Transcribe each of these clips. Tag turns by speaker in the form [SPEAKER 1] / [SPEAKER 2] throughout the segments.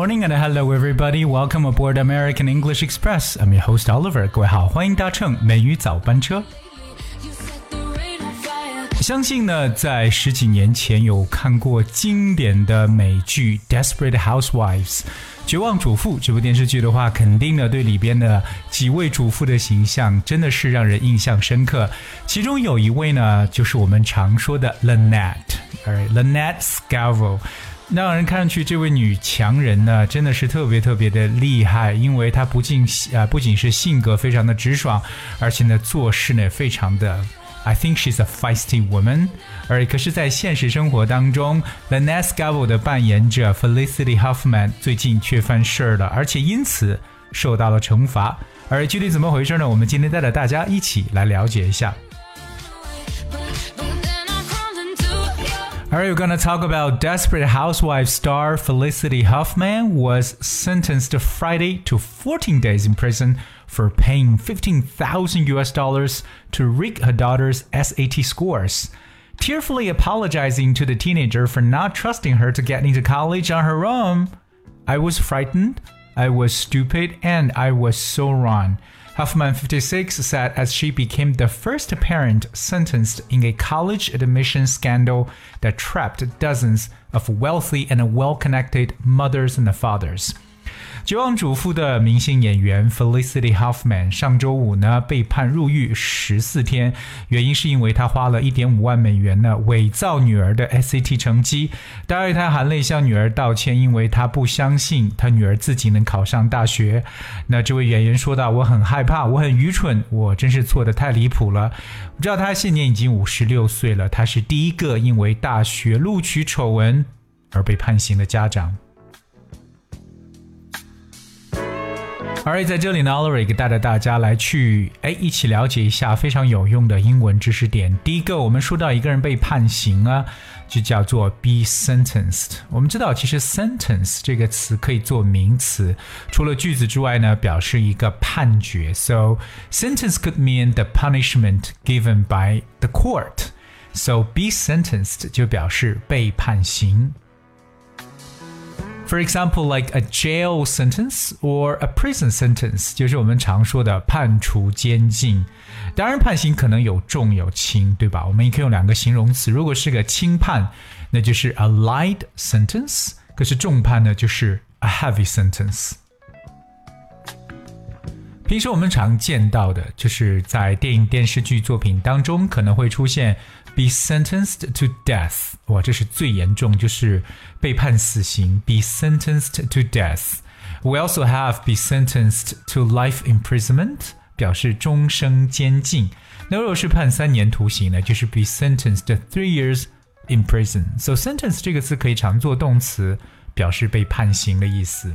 [SPEAKER 1] Morning and hello everybody. Welcome aboard American English Express. I'm your host Oliver. 各位好，欢迎搭乘美语早班车。相信呢，在十几年前有看过经典的美剧《Desperate Housewives》绝望主妇这部电视剧的话，肯定呢对里边的几位主妇的形象真的是让人印象深刻。其中有一位呢，就是我们常说的 Lynette，而 Lynette Scavo。让人看上去，这位女强人呢，真的是特别特别的厉害，因为她不仅啊不仅是性格非常的直爽，而且呢做事呢非常的，I think she's a feisty woman。而可是，在现实生活当中，The Nest Scavo 的扮演者 Felicity Huffman 最近却犯事儿了，而且因此受到了惩罚。而具体怎么回事呢？我们今天带着大家一起来了解一下。Are you gonna talk about Desperate Housewives star Felicity Huffman was sentenced Friday to 14 days in prison for paying 15,000 US dollars to rig her daughter's SAT scores. Tearfully apologizing to the teenager for not trusting her to get into college on her own. I was frightened, I was stupid, and I was so wrong. Huffman 56 said as she became the first parent sentenced in a college admission scandal that trapped dozens of wealthy and well connected mothers and fathers. 绝望主妇的明星演员 Felicity Huffman 上周五呢被判入狱十四天，原因是因为她花了一点五万美元呢伪造女儿的 SAT 成绩。当然，她含泪向女儿道歉，因为她不相信她女儿自己能考上大学。那这位演员说道：“我很害怕，我很愚蠢，我真是错的太离谱了。”我知道她现年已经五十六岁了，她是第一个因为大学录取丑闻而被判刑的家长。而在这里呢，Oliver 给带着大家来去哎一起了解一下非常有用的英文知识点。第一个，我们说到一个人被判刑啊，就叫做 be sentenced。我们知道，其实 sentence 这个词可以做名词，除了句子之外呢，表示一个判决。So sentence could mean the punishment given by the court. So be sentenced 就表示被判刑。For example, like a jail sentence or a prison sentence，就是我们常说的判处监禁。当然，判刑可能有重有轻，对吧？我们也可以用两个形容词。如果是个轻判，那就是 a light sentence；可是重判呢，就是 a heavy sentence。平时我们常见到的，就是在电影、电视剧作品当中可能会出现 be sentenced to death，哇，这是最严重，就是被判死刑，be sentenced to death。We also have be sentenced to life imprisonment，表示终生监禁。那如果是判三年徒刑呢，就是 be sentenced to three years in prison。So sentence 这个词可以常做动词，表示被判刑的意思。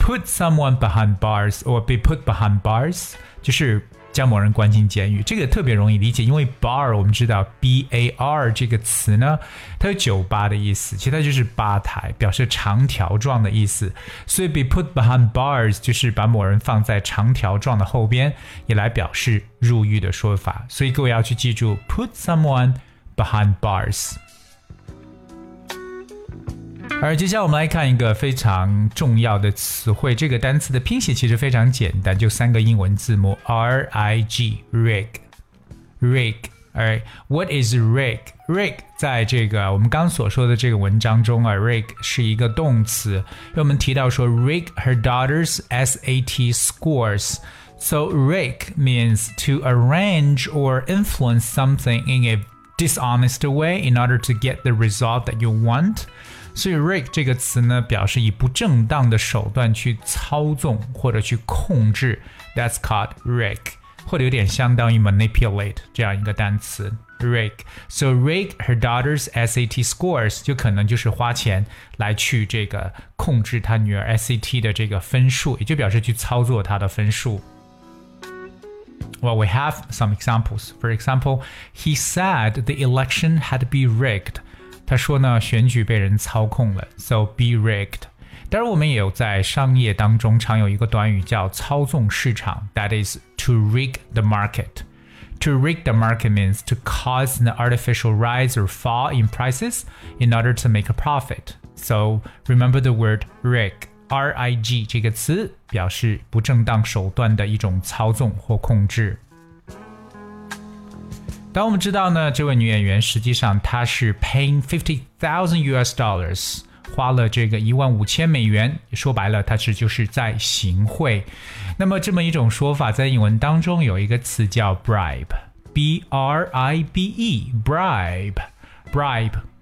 [SPEAKER 1] Put someone behind bars or be put behind bars，就是将某人关进监狱。这个特别容易理解，因为 bar 我们知道 b a r 这个词呢，它有酒吧的意思，其实它就是吧台，表示长条状的意思。所以 be put behind bars 就是把某人放在长条状的后边，也来表示入狱的说法。所以各位要去记住，put someone behind bars。而接下来我们来看一个非常重要的词汇，这个单词的拼写其实非常简单，就三个英文字母 R I G rig rig。而 What is rig? Rig 在这个我们刚所说的这个文章中啊，rig 是一个动词，因为我们提到说 rig her daughter's SAT scores。So rig means to arrange or influence something in a dishonest way in order to get the result that you want. 所以 rig 这个词呢，表示以不正当的手段去操纵或者去控制。That's called rig。 或者有点相当于 manipulate 这样一个单词。rig. So rig her daughter's SAT scores 就可能就是花钱来去这个控制她女儿 SAT 的这个分数，也就表示去操作她的分数。Well, we have some examples. For example, he said the election had been rigged. 他说呢，选举被人操控了，so be rigged。当然，我们也有在商业当中常有一个短语叫操纵市场，that is to rig the market。to rig the market means to cause an artificial rise or fall in prices in order to make a profit. So remember the word rig. R I G 这个词表示不正当手段的一种操纵或控制。 当我们知道呢，这位女演员实际上她是 paying fifty thousand US dollars 花了这个一万五千美元，说白了，它是就是在行贿。那么这么一种说法，在英文当中有一个词叫 bribe，b r i b e，bribe，bribe，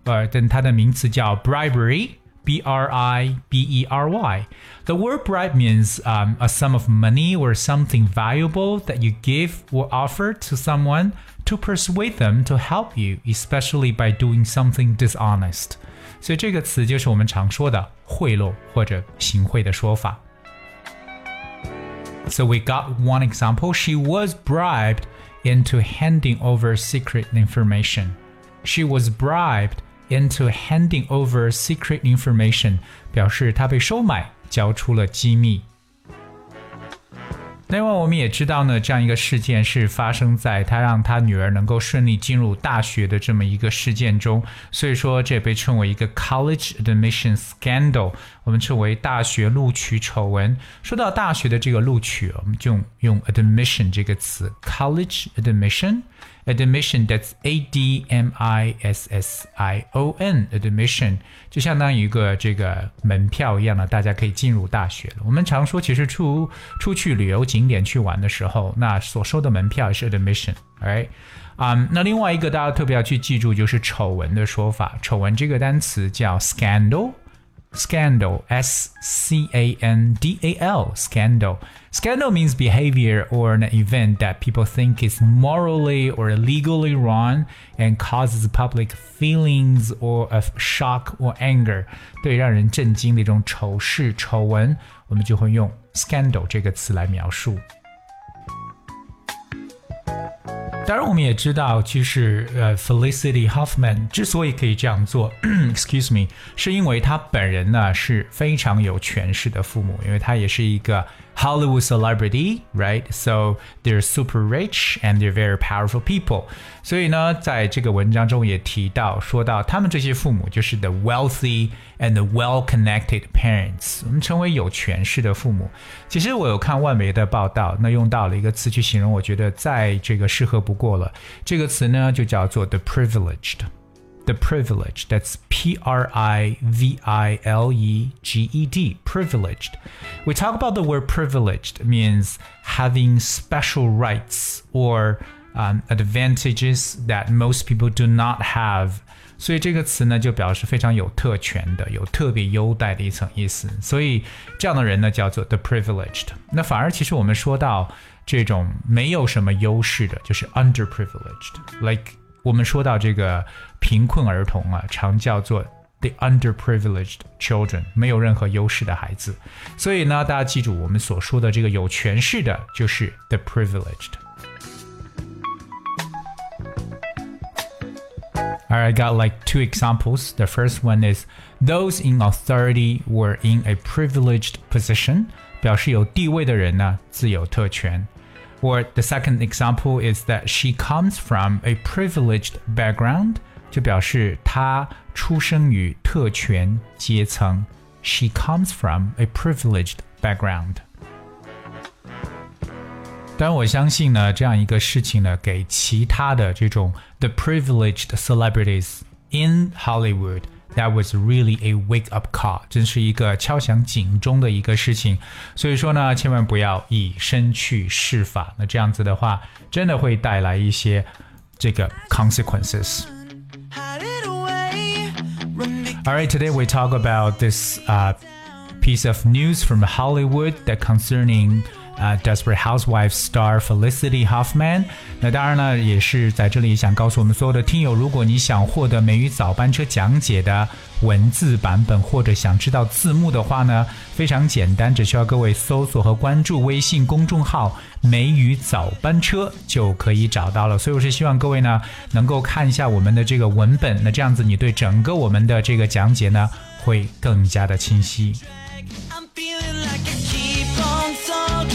[SPEAKER 1] 呃，但它的名词叫 bribery，b r i b e r y。The word bribe means um, a sum of money or something valuable that you give or offer to someone to persuade them to help you, especially by doing something dishonest. 所以这个词就是我们常说的贿赂或者行贿的说法。So we got one example. She was bribed into handing over secret information. She was bribed into handing over secret information，表示她被收买，交出了机密。 另外，我们也知道呢，这样一个事件是发生在他让他女儿能够顺利进入大学的这么一个事件中，所以说这也被称为一个 college admission scandal，我们称为大学录取丑闻。说到大学的这个录取，我们就用 admission 这个词，college admission。Admission that's a d m i s s i o n admission 就相当于一个这个门票一样的，大家可以进入大学了。我们常说，其实出出去旅游景点去玩的时候，那所收的门票也是 admission，right？啊、那另外一个大家特别要去记住就是丑闻的说法，丑闻这个单词叫 scandal。Scandal, S C A N D A L, scandal. Scandal means behavior or an event that people think is morally or legally wrong and causes public feelings or of shock or anger. 对让人震惊的一种丑事、丑闻，我们就会用 scandal 这个词来描述。 当然，我们也知道，其实呃，Felicity Huffman 之所以可以这样做，excuse me，是因为她本人呢是非常有权势的父母，因为她也是一个。Hollywood celebrity, right? So they're super rich and they're very powerful people. 所以呢，在这个文章中也提到，说到他们这些父母就是 the wealthy and the well-connected parents。我们称为有权势的父母。其实我有看外媒的报道，那用到了一个词去形容，我觉得再这个适合不过了。这个词呢，就叫做 the privileged。the privileged. That's P R I V I L E G E D, privileged. We talk about the word privileged means having special rights or um, advantages that most people do not have. 所以这个词呢，就表示非常有特权的、有特别优待的一层意思。所以这样的人呢，叫做 the privileged。那反而其实我们说到这种没有什么优势的，就是 underprivileged，like 我们说到这个贫困儿童啊，常叫做 the underprivileged children，没有任何优势的孩子。所以呢，大家记住，我们所说的这个有权势的，就是 the privileged。I got like two examples. The first one is those in authority were in a privileged position，表示有地位的人呢，自有特权。or the second example is that she comes from a privileged background，就表示她出生于特权阶层。She comes from a privileged background。 当然，我相信呢，这样一个事情呢，给其他的这种 the privileged celebrities in Hollywood。That was really a wake up call，真是一个敲响警钟的一个事情。所以说呢，千万不要以身去试法。那这样子的话，真的会带来一些这个 consequences。All right, today we talk about this uh, piece of news from Hollywood that concerning
[SPEAKER 2] 啊，Desperate Housewives star Felicity Huffman。那当然呢，也是在这里想告诉我们所有的听友，如果你想获得美语早班车讲解的文字版本，或者想知道字幕的话呢，非常简单，只需要各位搜索和关注微信公众号“美语早班车”就可以找到了。所以我是希望各位呢，能够看一下我们的这个文本，那这样子你对整个我们的这个讲解呢，会更加的清晰。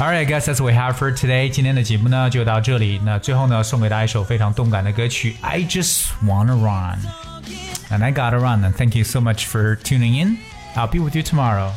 [SPEAKER 2] Alright, I guess that's what we have for today. 今天的节目呢就到这里。那最后呢，送给大家一首非常动感的歌曲《I Just Wanna Run》。And I gotta run. And thank you so much for tuning in. I'll be with you tomorrow.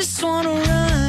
[SPEAKER 3] Just wanna run,